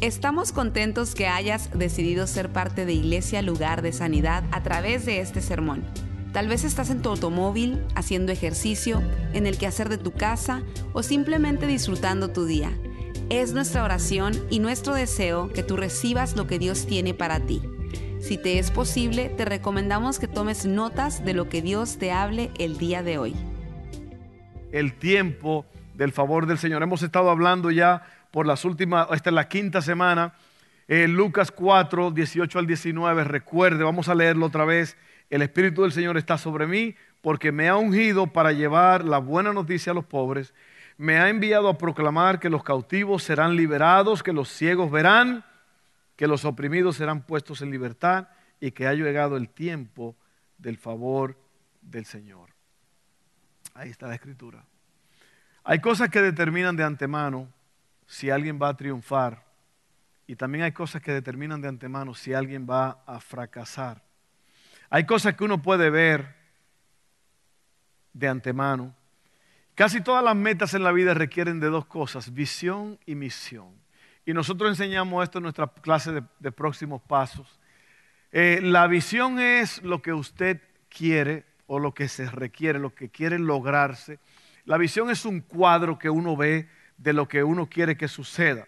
Estamos contentos que hayas decidido ser parte de Iglesia Lugar de Sanidad a través de este sermón. Tal vez estás en tu automóvil, haciendo ejercicio, en el quehacer de tu casa o simplemente disfrutando tu día. Es nuestra oración y nuestro deseo que tú recibas lo que Dios tiene para ti. Si te es posible, te recomendamos que tomes notas de lo que Dios te hable el día de hoy. El tiempo del favor del Señor. Hemos estado hablando ya por las últimas, esta es la quinta semana, eh, Lucas 4, 18 al 19, recuerde, vamos a leerlo otra vez, el Espíritu del Señor está sobre mí porque me ha ungido para llevar la buena noticia a los pobres, me ha enviado a proclamar que los cautivos serán liberados, que los ciegos verán, que los oprimidos serán puestos en libertad y que ha llegado el tiempo del favor del Señor. Ahí está la escritura. Hay cosas que determinan de antemano si alguien va a triunfar y también hay cosas que determinan de antemano si alguien va a fracasar. Hay cosas que uno puede ver de antemano. Casi todas las metas en la vida requieren de dos cosas, visión y misión. Y nosotros enseñamos esto en nuestra clase de, próximos pasos. Eh, la visión es lo que usted quiere o lo que se requiere, lo que quiere lograrse. La visión es un cuadro que uno ve de lo que uno quiere que suceda.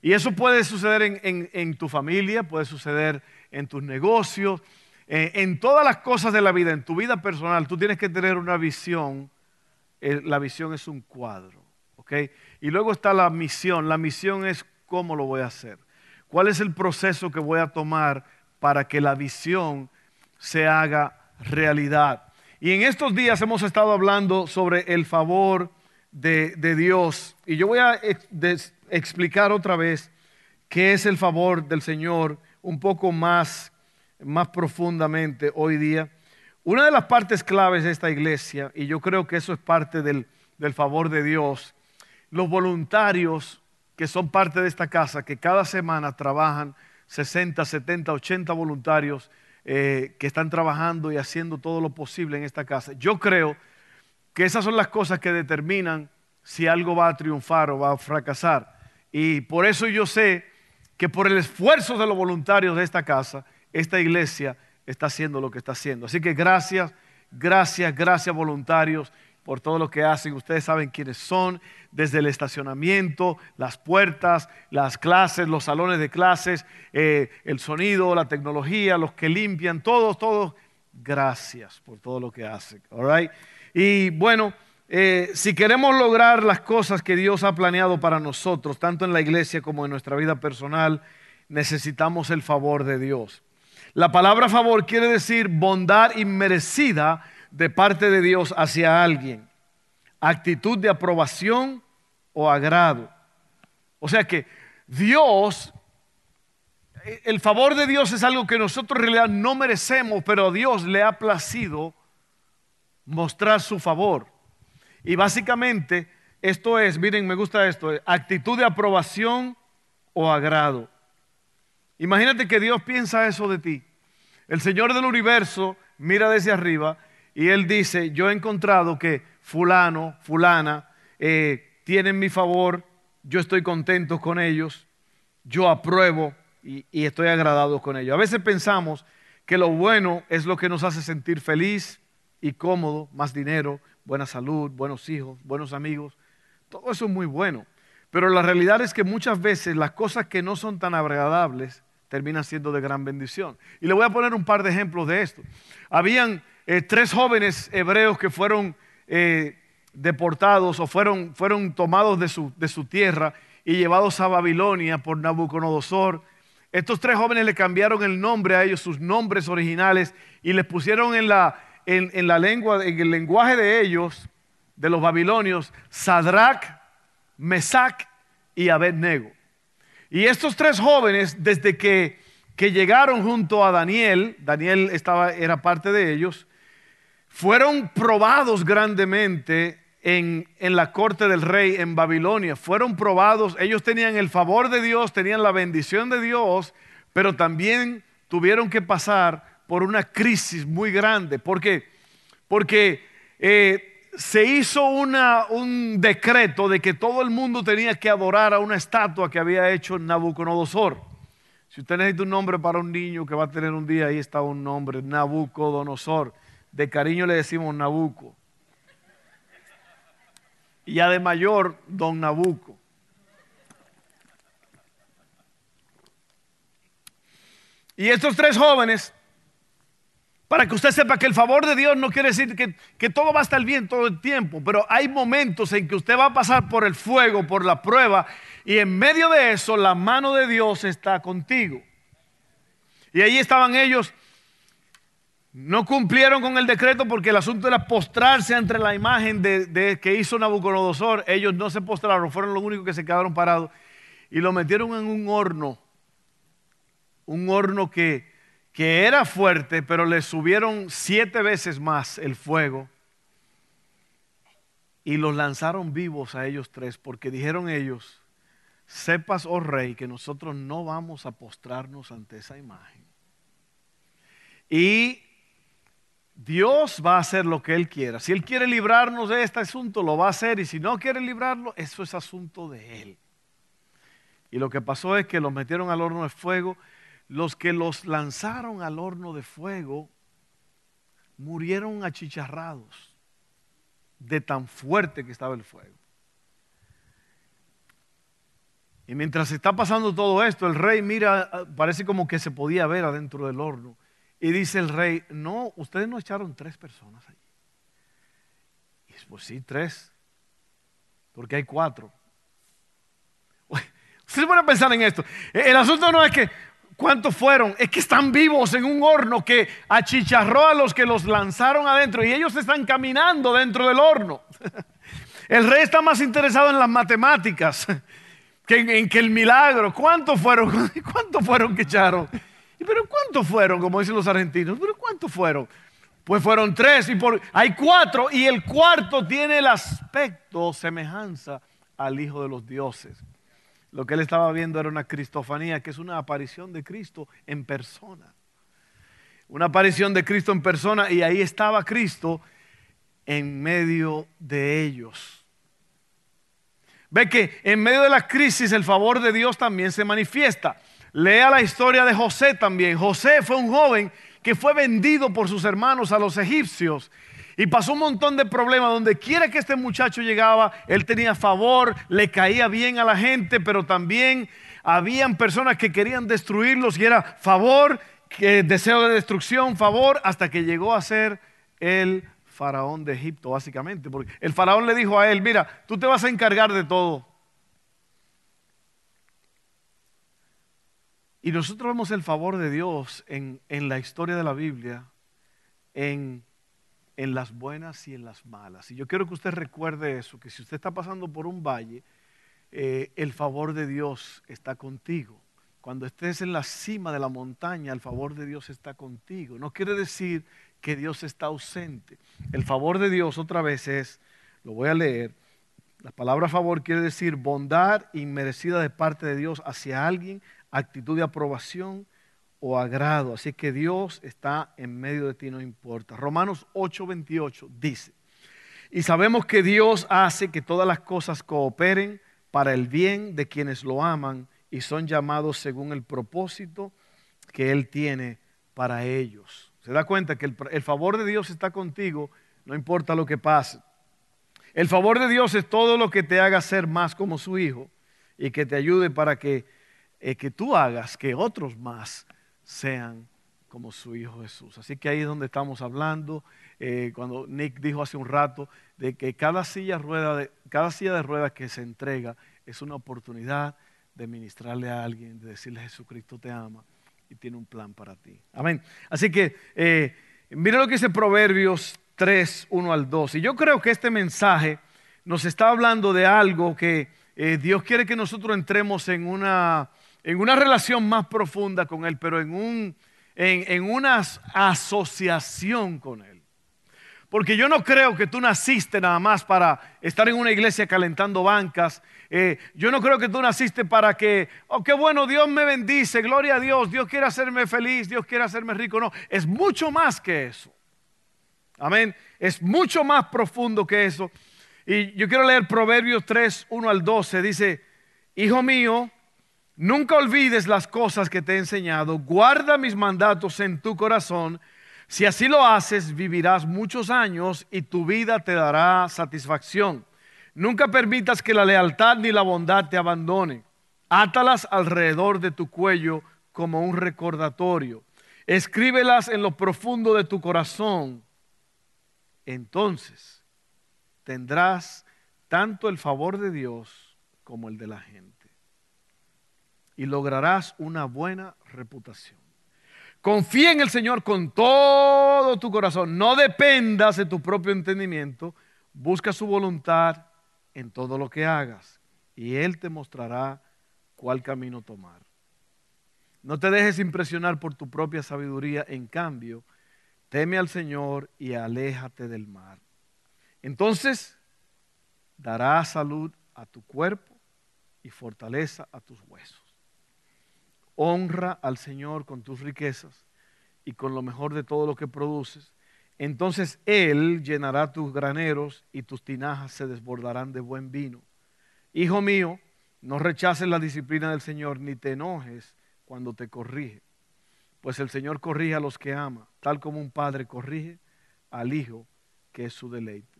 Y eso puede suceder en, tu familia, puede suceder en tus negocios, eh, en todas las cosas de la vida, en tu vida personal. Tú tienes que tener una visión. Eh, la visión es un cuadro. Y luego está la misión. La misión es cómo lo voy a hacer. ¿Cuál es el proceso que voy a tomar para que la visión se haga realidad? Y en estos días hemos estado hablando sobre el favor de, Dios. Y yo voy a explicar otra vez qué es el favor del Señor un poco más, más profundamente hoy día. Una de las partes claves de esta iglesia, y yo creo que eso es parte del, favor de Dios, los voluntarios que son parte de esta casa, que cada semana trabajan 60, 70, 80 voluntarios eh, que están trabajando y haciendo todo lo posible en esta casa. Yo creo que esas son las cosas que determinan si algo va a triunfar o va a fracasar. Y por eso yo sé que por el esfuerzo de los voluntarios de esta casa, esta iglesia está haciendo lo que está haciendo. Así que gracias, gracias, gracias voluntarios por todo lo que hacen. Ustedes saben quiénes son, desde el estacionamiento, las puertas, las clases, los salones de clases, eh, el sonido, la tecnología, los que limpian, todos, todos. Gracias por todo lo que hacen. All right? Y bueno, eh, si queremos lograr las cosas que Dios ha planeado para nosotros, tanto en la iglesia como en nuestra vida personal, necesitamos el favor de Dios. La palabra favor quiere decir bondad inmerecida de parte de Dios hacia alguien, actitud de aprobación o agrado. O sea que Dios, el favor de Dios es algo que nosotros en realidad no merecemos, pero a Dios le ha placido mostrar su favor. Y básicamente esto es, miren, me gusta esto, actitud de aprobación o agrado. Imagínate que Dios piensa eso de ti. El Señor del universo mira desde arriba y Él dice, yo he encontrado que fulano, fulana, eh, tienen mi favor, yo estoy contento con ellos, yo apruebo y estoy agradado con ellos. A veces pensamos que lo bueno es lo que nos hace sentir feliz, y cómodo, más dinero, buena salud, buenos hijos, buenos amigos. Todo eso es muy bueno. Pero la realidad es que muchas veces las cosas que no son tan agradables terminan siendo de gran bendición. Y le voy a poner un par de ejemplos de esto. Habían eh, tres jóvenes hebreos que fueron eh, deportados o fueron, fueron tomados de su, de su tierra y llevados a Babilonia por Nabucodonosor. Estos tres jóvenes le cambiaron el nombre a ellos, sus nombres originales, y les pusieron en la, en, la lengua, en el lenguaje de ellos, de los babilonios, Sadrach, Mesach y Abednego. Y estos tres jóvenes, desde que, que llegaron junto a Daniel, Daniel estaba, era parte de ellos, fueron probados grandemente en, en, la corte del rey en Babilonia. Fueron probados, ellos tenían el favor de Dios, tenían la bendición de Dios, pero también tuvieron que pasar por una crisis muy grande. ¿Por qué? Porque eh, se hizo un decreto de que todo el mundo tenía que adorar a una estatua que había hecho Nabucodonosor. Si usted necesita un nombre para un niño que va a tener un día, ahí está un nombre, Nabucodonosor. De cariño le decimos Nabuco. Y ya de mayor, don Nabuco. Y estos tres jóvenes, para que usted sepa que el favor de Dios no quiere decir que, que, todo va a estar bien todo el tiempo, pero hay momentos en que usted va a pasar por el fuego, por la prueba, y en medio de eso la mano de Dios está contigo. Y ahí estaban ellos, no cumplieron con el decreto porque el asunto era postrarse entre la imagen de, de que hizo Nabucodonosor. Ellos no se postraron, fueron los únicos que se quedaron parados y lo metieron en un horno un horno que, que era fuerte, pero le subieron siete veces más el fuego y los lanzaron vivos a ellos tres, porque dijeron ellos, sepas, oh rey, que nosotros no vamos a postrarnos ante esa imagen. Y Dios va a hacer lo que Él quiera. Si Él quiere librarnos de este asunto, lo va a hacer. Y si no quiere librarlo, eso es asunto de Él. Y lo que pasó es que los metieron al horno de fuego los que los lanzaron al horno de fuego murieron achicharrados de tan fuerte que estaba el fuego. Y mientras está pasando todo esto, el rey mira, parece como que se podía ver adentro del horno. Y dice el rey, no, ustedes no echaron tres personas allí. Y es, pues sí, tres, porque hay cuatro. Ustedes van a pensar en esto. El asunto no es que, ¿Cuántos fueron? Es que están vivos en un horno que achicharró a los que los lanzaron adentro y ellos están caminando dentro del horno. El rey está más interesado en las matemáticas que en, que el milagro. ¿Cuántos fueron? ¿Cuántos fueron que echaron? Pero ¿cuántos fueron? Como dicen los argentinos. ¿Pero cuántos fueron? Pues fueron tres y por, hay cuatro y el cuarto tiene el aspecto semejanza al Hijo de los dioses. Lo que él estaba viendo era una cristofanía, que es una aparición de Cristo en persona. Una aparición de Cristo en persona y ahí estaba Cristo en medio de ellos. Ve que en medio de la crisis el favor de Dios también se manifiesta. Lea la historia de José también. José fue un joven que fue vendido por sus hermanos a los egipcios y pasó un montón de problemas. Donde quiera que este muchacho llegaba, él tenía favor, le caía bien a la gente, pero también habían personas que querían destruirlos y era favor, deseo de destrucción, favor, hasta que llegó a ser el faraón de Egipto, básicamente. Porque el faraón le dijo a él, mira, tú te vas a encargar de todo. Y nosotros vemos el favor de Dios en, en la historia de la Biblia, en en las buenas y en las malas. Y yo quiero que usted recuerde eso, que si usted está pasando por un valle, eh, el favor de Dios está contigo. Cuando estés en la cima de la montaña, el favor de Dios está contigo. No quiere decir que Dios está ausente. El favor de Dios otra vez es, lo voy a leer, la palabra favor quiere decir bondad inmerecida de parte de Dios hacia alguien, actitud de aprobación, o agrado. Así que Dios está en medio de ti, no importa. Romanos 8:28 dice, y sabemos que Dios hace que todas las cosas cooperen para el bien de quienes lo aman y son llamados según el propósito que Él tiene para ellos. Se da cuenta que el, favor de Dios está contigo, no importa lo que pase. El favor de Dios es todo lo que te haga ser más como su hijo y que te ayude para que, eh, que tú hagas que otros más sean como su Hijo Jesús. Así que ahí es donde estamos hablando, eh, cuando Nick dijo hace un rato, de que cada silla, rueda de, cada silla de ruedas que se entrega es una oportunidad de ministrarle a alguien, de decirle Jesucristo te ama y tiene un plan para ti. Amén. Así que eh, mira lo que dice Proverbios 3, 1 al 2. Y yo creo que este mensaje nos está hablando de algo que eh, Dios quiere que nosotros entremos en una en una relación más profunda con Él, pero en, un, en, una asociación con Él. Porque yo no creo que tú naciste nada más para estar en una iglesia calentando bancas. Eh, yo no creo que tú naciste para que, oh, qué bueno, Dios me bendice, gloria a Dios, Dios quiere hacerme feliz, Dios quiere hacerme rico. No, es mucho más que eso. Amén. Es mucho más profundo que eso. Y yo quiero leer Proverbios 3, 1 al 12. Dice, Hijo mío, nunca olvides las cosas que te he enseñado. Guarda mis mandatos en tu corazón. Si así lo haces, vivirás muchos años y tu vida te dará satisfacción. Nunca permitas que la lealtad ni la bondad te abandonen. Átalas alrededor de tu cuello como un recordatorio. Escríbelas en lo profundo de tu corazón. Entonces tendrás tanto el favor de Dios como el de la gente. Y lograrás una buena reputación. Confía en el Señor con todo tu corazón. No dependas de tu propio entendimiento. Busca su voluntad en todo lo que hagas. Y Él te mostrará cuál camino tomar. No te dejes impresionar por tu propia sabiduría, en cambio, teme al Señor y aléjate del mar. Entonces dará salud a tu cuerpo y fortaleza a tus huesos. Honra al Señor con tus riquezas y con lo mejor de todo lo que produces. Entonces Él llenará tus graneros y tus tinajas se desbordarán de buen vino. Hijo mío, no rechaces la disciplina del Señor, ni te enojes cuando te corrige. Pues el Señor corrige a los que ama, tal como un padre corrige al hijo, que es su deleite.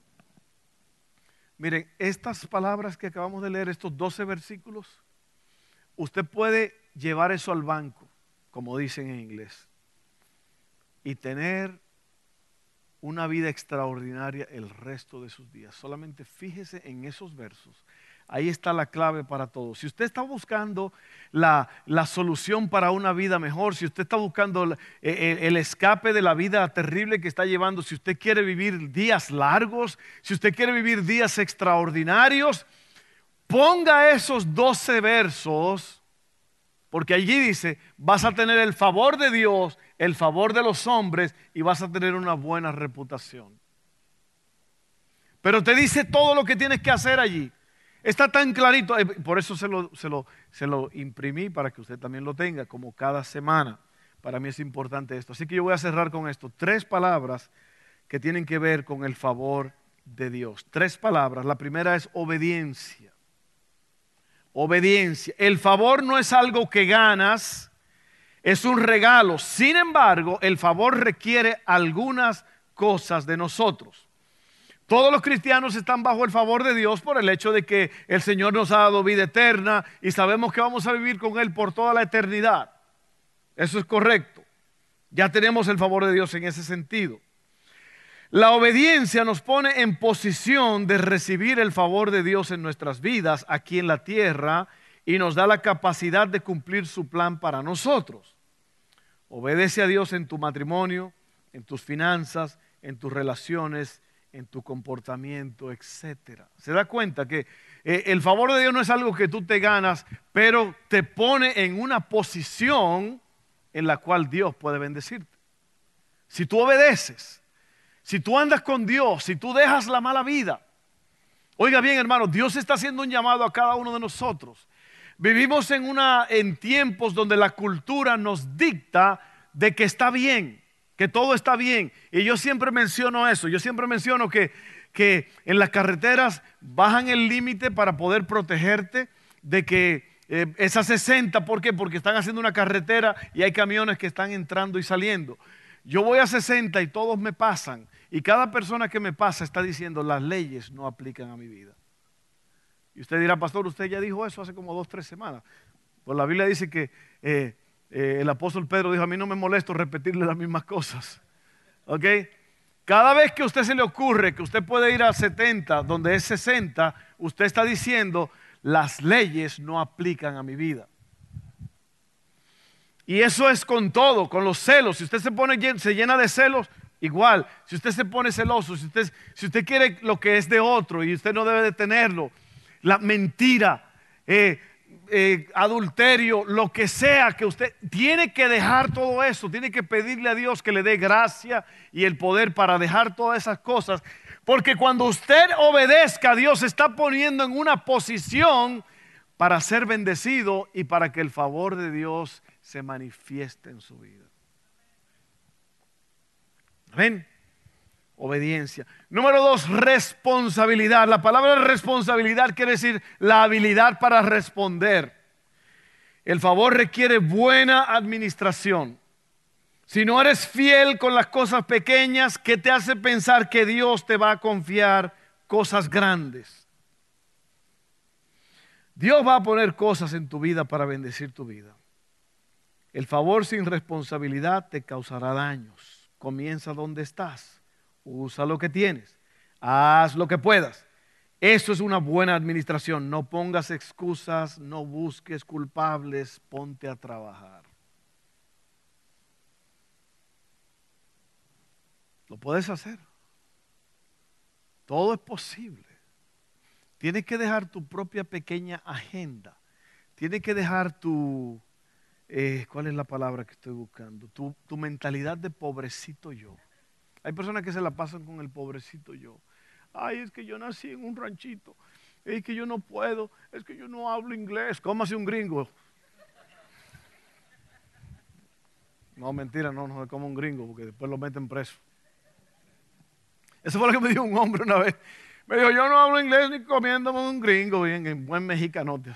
Miren, estas palabras que acabamos de leer, estos 12 versículos, usted puede llevar eso al banco, como dicen en inglés, y tener una vida extraordinaria el resto de sus días. Solamente fíjese en esos versos. Ahí está la clave para todo. Si usted está buscando la, solución para una vida mejor, si usted está buscando el, el, escape de la vida terrible que está llevando, si usted quiere vivir días largos, si usted quiere vivir días extraordinarios, ponga esos 12 versos, porque allí dice, vas a tener el favor de Dios el favor de los hombres y vas a tener una buena reputación. Pero te dice todo lo que tienes que hacer allí. Está tan clarito, eh, por eso se lo, se lo, se lo imprimí para que usted también lo tenga, como cada semana. Para mí es importante esto. Así que yo voy a cerrar con esto. Tres palabras que tienen que ver con el favor de Dios. Tres palabras. La primera es obediencia. Obediencia. El favor no es algo que ganas, es un regalo. Sin embargo, el favor requiere algunas cosas de nosotros. Todos los cristianos están bajo el favor de Dios por el hecho de que el Señor nos ha dado vida eterna y sabemos que vamos a vivir con Él por toda la eternidad. Eso es correcto. Ya tenemos el favor de Dios en ese sentido. La obediencia nos pone en posición de recibir el favor de Dios en nuestras vidas aquí en la tierra y nos da la capacidad de cumplir su plan para nosotros. Obedece a Dios en tu matrimonio, en tus finanzas, en tus relaciones, en tu comportamiento, etc. Se da cuenta que eh, el favor de Dios no es algo que tú te ganas, pero te pone en una posición en la cual Dios puede bendecirte. Si tú obedeces, si tú andas con Dios, si tú dejas la mala vida. Oiga bien, hermano, Dios está haciendo un llamado a cada uno de nosotros Vivimos en, una, en tiempos donde la cultura nos dicta de que está bien, que todo está bien. Y yo siempre menciono eso, yo siempre menciono que, que en las carreteras bajan el límite para poder protegerte de que eh, esa 60, ¿por qué? Porque están haciendo una carretera y hay camiones que están entrando y saliendo. Yo voy a 60 y todos me pasan. Y cada persona que me pasa está diciendo, las leyes no aplican a mi vida. Y usted dirá, pastor, usted ya dijo eso hace como dos, tres semanas. Pues la Biblia dice que eh, eh, el apóstol Pedro dijo, a mí no me molesto repetirle las mismas cosas. ¿Ok? Cada vez que a usted se le ocurre que usted puede ir a 70, donde es 60, usted está diciendo, las leyes no aplican a mi vida. Y eso es con todo, con los celos. Si usted se pone, se llena de celos, igual. Si usted se pone celoso, si usted, si usted quiere lo que es de otro y usted no debe de tenerlo, la mentira, eh, eh, adulterio, lo que sea que usted tiene que dejar todo eso, tiene que pedirle a Dios que le dé gracia y el poder para dejar todas esas cosas, porque cuando usted obedezca, Dios está poniendo en una posición para ser bendecido y para que el favor de Dios se manifieste en su vida. Amén. obediencia. Número dos, responsabilidad. La palabra responsabilidad quiere decir la habilidad para responder. El favor requiere buena administración. Si no eres fiel con las cosas pequeñas, ¿qué te hace pensar que Dios te va a confiar cosas grandes? Dios va a poner cosas en tu vida para bendecir tu vida. El favor sin responsabilidad te causará daños. Comienza donde estás. Usa lo que tienes. Haz lo que puedas. Eso es una buena administración. No pongas excusas, no busques culpables, ponte a trabajar. Lo puedes hacer. Todo es posible. Tienes que dejar tu propia pequeña agenda. Tienes que dejar tu, eh, ¿cuál es la palabra que estoy buscando? Tu, tu mentalidad de pobrecito yo. Hay personas que se la pasan con el pobrecito yo. Ay, es que yo nací en un ranchito. Es que yo no puedo. Es que yo no hablo inglés. ¿Cómo hace un gringo? No, mentira, no, no es como un gringo, porque después lo meten preso. Eso fue lo que me dijo un hombre una vez. Me dijo, yo no hablo inglés ni comiéndome un gringo, bien, en buen mexicanote.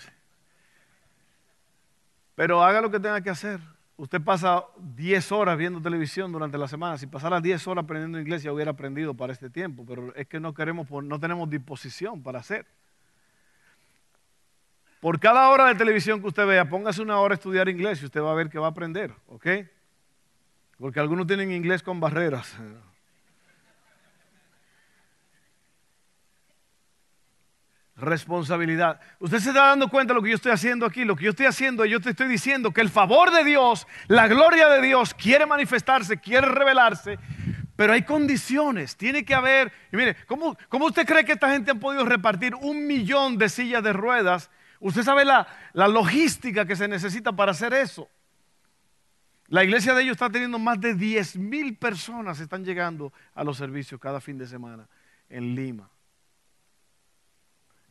Pero haga lo que tenga que hacer. Usted pasa 10 horas viendo televisión durante la semana. Si pasara 10 horas aprendiendo inglés ya hubiera aprendido para este tiempo, pero es que no queremos, no tenemos disposición para hacer. Por cada hora de televisión que usted vea, póngase una hora a estudiar inglés y usted va a ver que va a aprender, ¿ok? Porque algunos tienen inglés con barreras. Responsabilidad. Usted se está dando cuenta de lo que yo estoy haciendo aquí. Lo que yo estoy haciendo, yo te estoy diciendo que el favor de Dios, la gloria de Dios quiere manifestarse, quiere revelarse, pero hay condiciones. Tiene que haber. Y mire, ¿cómo, ¿cómo, usted cree que esta gente ha podido repartir un millón de sillas de ruedas? Usted sabe la, la logística que se necesita para hacer eso. La iglesia de ellos está teniendo más de 10 mil personas están llegando a los servicios cada fin de semana en Lima.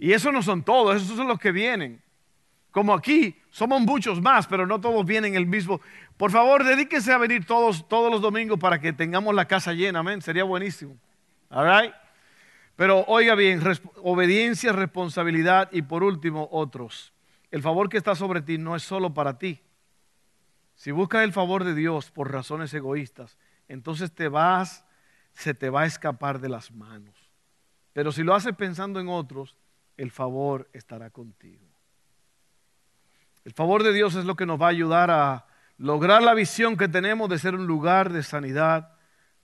Y eso no son todos, esos son los que vienen. Como aquí, somos muchos más, pero no todos vienen el mismo. Por favor, dedíquense a venir todos, todos los domingos para que tengamos la casa llena, amén. Sería buenísimo. All Pero oiga bien, obediencia, responsabilidad y por último, otros. El favor que está sobre ti no es solo para ti. Si buscas el favor de Dios por razones egoístas, entonces te vas, se te va a escapar de las manos. Pero si lo haces pensando en otros, el favor estará contigo. El favor de Dios es lo que nos va a ayudar a lograr la visión que tenemos de ser un lugar de sanidad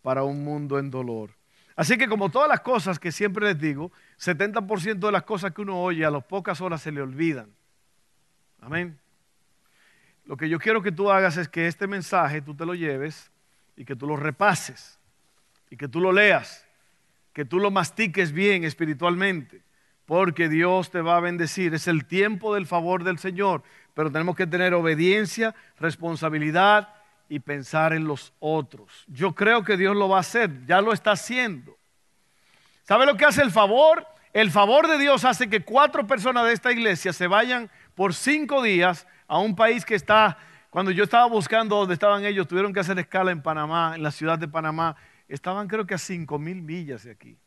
para un mundo en dolor. Así que como todas las cosas que siempre les digo, 70% de las cosas que uno oye a las pocas horas se le olvidan. Amén. Lo que yo quiero que tú hagas es que este mensaje tú te lo lleves y que tú lo repases y que tú lo leas, que tú lo mastiques bien espiritualmente porque Dios te va a bendecir. Es el tiempo del favor del Señor, pero tenemos que tener obediencia, responsabilidad y pensar en los otros. Yo creo que Dios lo va a hacer, ya lo está haciendo. ¿Sabe lo que hace el favor? El favor de Dios hace que cuatro personas de esta iglesia se vayan por cinco días a un país que está, cuando yo estaba buscando dónde estaban ellos, tuvieron que hacer escala en Panamá, en la ciudad de Panamá. Estaban creo que a cinco mil millas de aquí.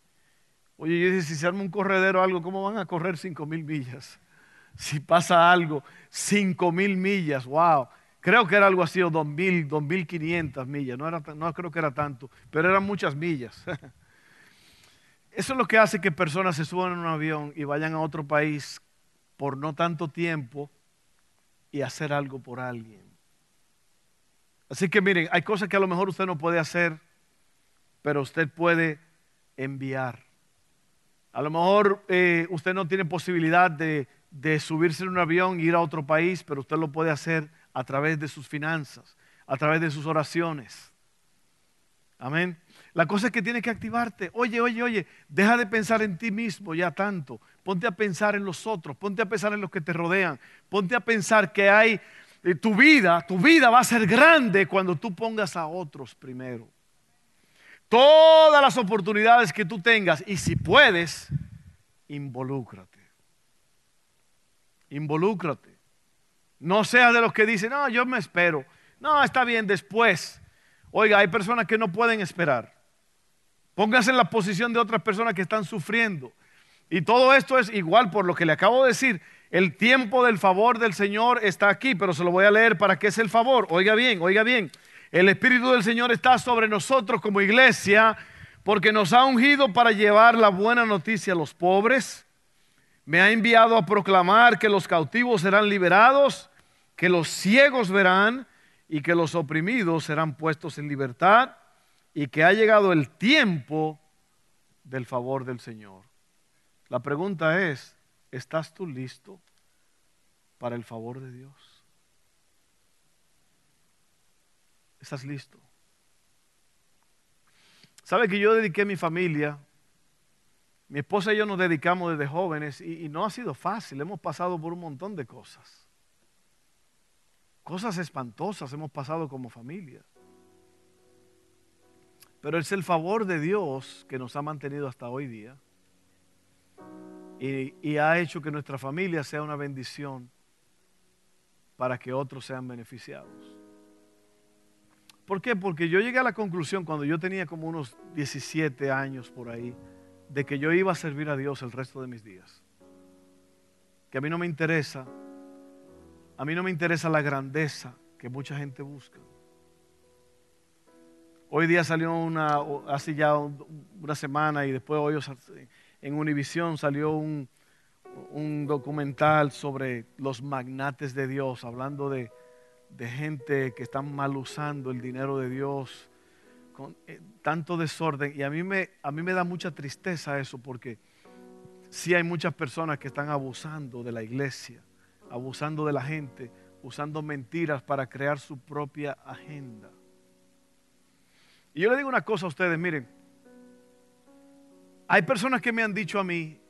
Oye, yo dije, si se arma un corredero o algo, ¿cómo van a correr cinco mil millas? Si pasa algo, cinco mil millas, wow. Creo que era algo así, o dos mil, dos mil quinientas millas, no, era, no creo que era tanto, pero eran muchas millas. Eso es lo que hace que personas se suban en un avión y vayan a otro país por no tanto tiempo y hacer algo por alguien. Así que miren, hay cosas que a lo mejor usted no puede hacer, pero usted puede enviar. A lo mejor eh, usted no tiene posibilidad de, subirse en un avión e ir a otro país, pero usted lo puede hacer a través de sus finanzas, a través de sus oraciones. Amén. La cosa es que tiene que activarte. Oye, oye, oye, deja de pensar en ti mismo ya tanto. Ponte a pensar en los otros, ponte a pensar en los que te rodean. Ponte a pensar que hay eh, tu vida, tu vida va a ser grande cuando tú pongas a otros primero todas las oportunidades que tú tengas y si puedes, involúcrate. Involúcrate. No seas de los que dicen, no, yo me espero. No, está bien, después. Oiga, hay personas que no pueden esperar. Póngase en la posición de otras personas que están sufriendo. Y todo esto es igual por lo que le acabo de decir. El tiempo del favor del Señor está aquí, pero se lo voy a leer para qué es el favor. Oiga bien, oiga bien. El Espíritu del Señor está sobre nosotros como iglesia porque nos ha ungido para llevar la buena noticia a los pobres. Me ha enviado a proclamar que los cautivos serán liberados, que los ciegos verán y que los oprimidos serán puestos en libertad y que ha llegado el tiempo del favor del Señor. La pregunta es, ¿estás tú listo para el favor de Dios? ¿Estás listo? ¿Sabe que yo dediqué mi familia? Mi esposa y yo nos dedicamos desde jóvenes y, no ha sido fácil. Hemos pasado por un montón de cosas. Cosas espantosas hemos pasado como familia. Pero es el favor de Dios que nos ha mantenido hasta hoy día. Y, ha hecho que nuestra familia sea una bendición para que otros sean beneficiados. ¿Por qué? Porque yo llegué a la conclusión cuando yo tenía como unos 17 años por ahí, de que yo iba a servir a Dios el resto de mis días. Que a mí no me interesa, a mí no me interesa la grandeza que mucha gente busca. Hoy día salió una, hace ya una semana y después hoy en Univisión salió un, un documental sobre los magnates de Dios, hablando de, de gente que están mal usando el dinero de Dios, con eh, tanto desorden. Y a mí, me, a mí me da mucha tristeza eso, porque sí hay muchas personas que están abusando de la iglesia, abusando de la gente, usando mentiras para crear su propia agenda. Y yo le digo una cosa a ustedes, miren, hay personas que me han dicho a mí,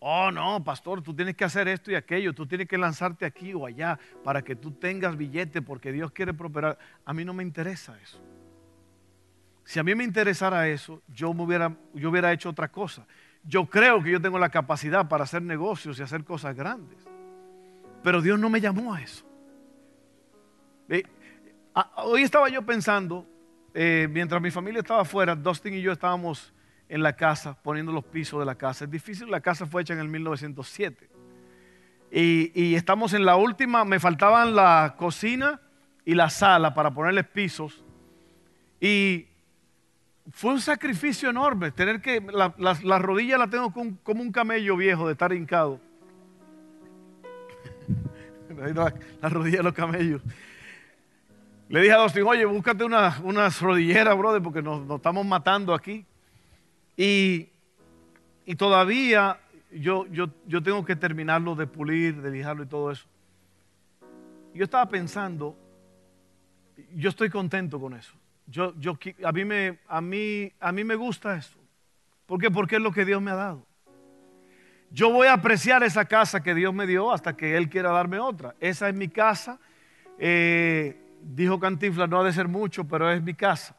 Oh, no, pastor, tú tienes que hacer esto y aquello, tú tienes que lanzarte aquí o allá para que tú tengas billete porque Dios quiere prosperar. A mí no me interesa eso. Si a mí me interesara eso, yo, me hubiera, yo hubiera hecho otra cosa. Yo creo que yo tengo la capacidad para hacer negocios y hacer cosas grandes. Pero Dios no me llamó a eso. hoy estaba yo pensando, eh, mientras mi familia estaba afuera, Dustin y yo estábamos en la casa, poniendo los pisos de la casa. Es difícil, la casa fue hecha en el 1907. Y, estamos en la última, me faltaban la cocina y la sala para ponerles pisos. Y fue un sacrificio enorme, tener que, la, rodilla la tengo como, un camello viejo de estar hincado. la, rodilla de los camellos. Le dije a Dustin, oye, búscate unas una rodilleras, brother, porque nos estamos matando aquí. Y, todavía yo, yo, tengo que terminarlo de pulir, de lijarlo y todo eso. Yo estaba pensando, yo estoy contento con eso. Yo, yo, a, mí me, a, mí, a mí me gusta eso. ¿Por qué? Porque es lo que Dios me ha dado. Yo voy a apreciar esa casa que Dios me dio hasta que Él quiera darme otra. Esa es mi casa. Eh, dijo Cantinflas, no ha de ser mucho, pero es mi casa.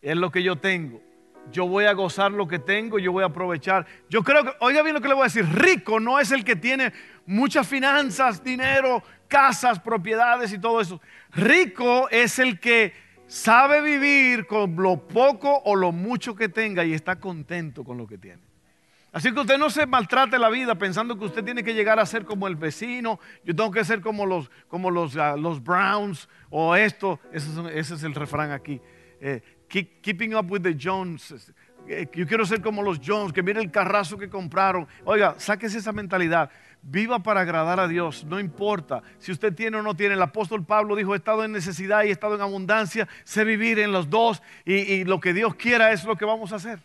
Es lo que yo tengo yo voy a gozar lo que tengo, yo voy a aprovechar. Yo creo que, oiga bien lo que le voy a decir, rico no es el que tiene muchas finanzas, dinero, casas, propiedades y todo eso. Rico es el que sabe vivir con lo poco o lo mucho que tenga y está contento con lo que tiene. Así que usted no se maltrate la vida pensando que usted tiene que llegar a ser como el vecino, yo tengo que ser como los, como los, ah, los Browns o esto, ese es, el refrán aquí. Eh, keeping up with the Joneses. Eh, yo quiero ser como los Jones, que miren el carrazo que compraron. Oiga, sáquese esa mentalidad. Viva para agradar a Dios, no importa si usted tiene o no tiene. El apóstol Pablo dijo, he estado en necesidad y he estado en abundancia, sé vivir en los dos y lo que Dios quiera es lo que vamos a hacer.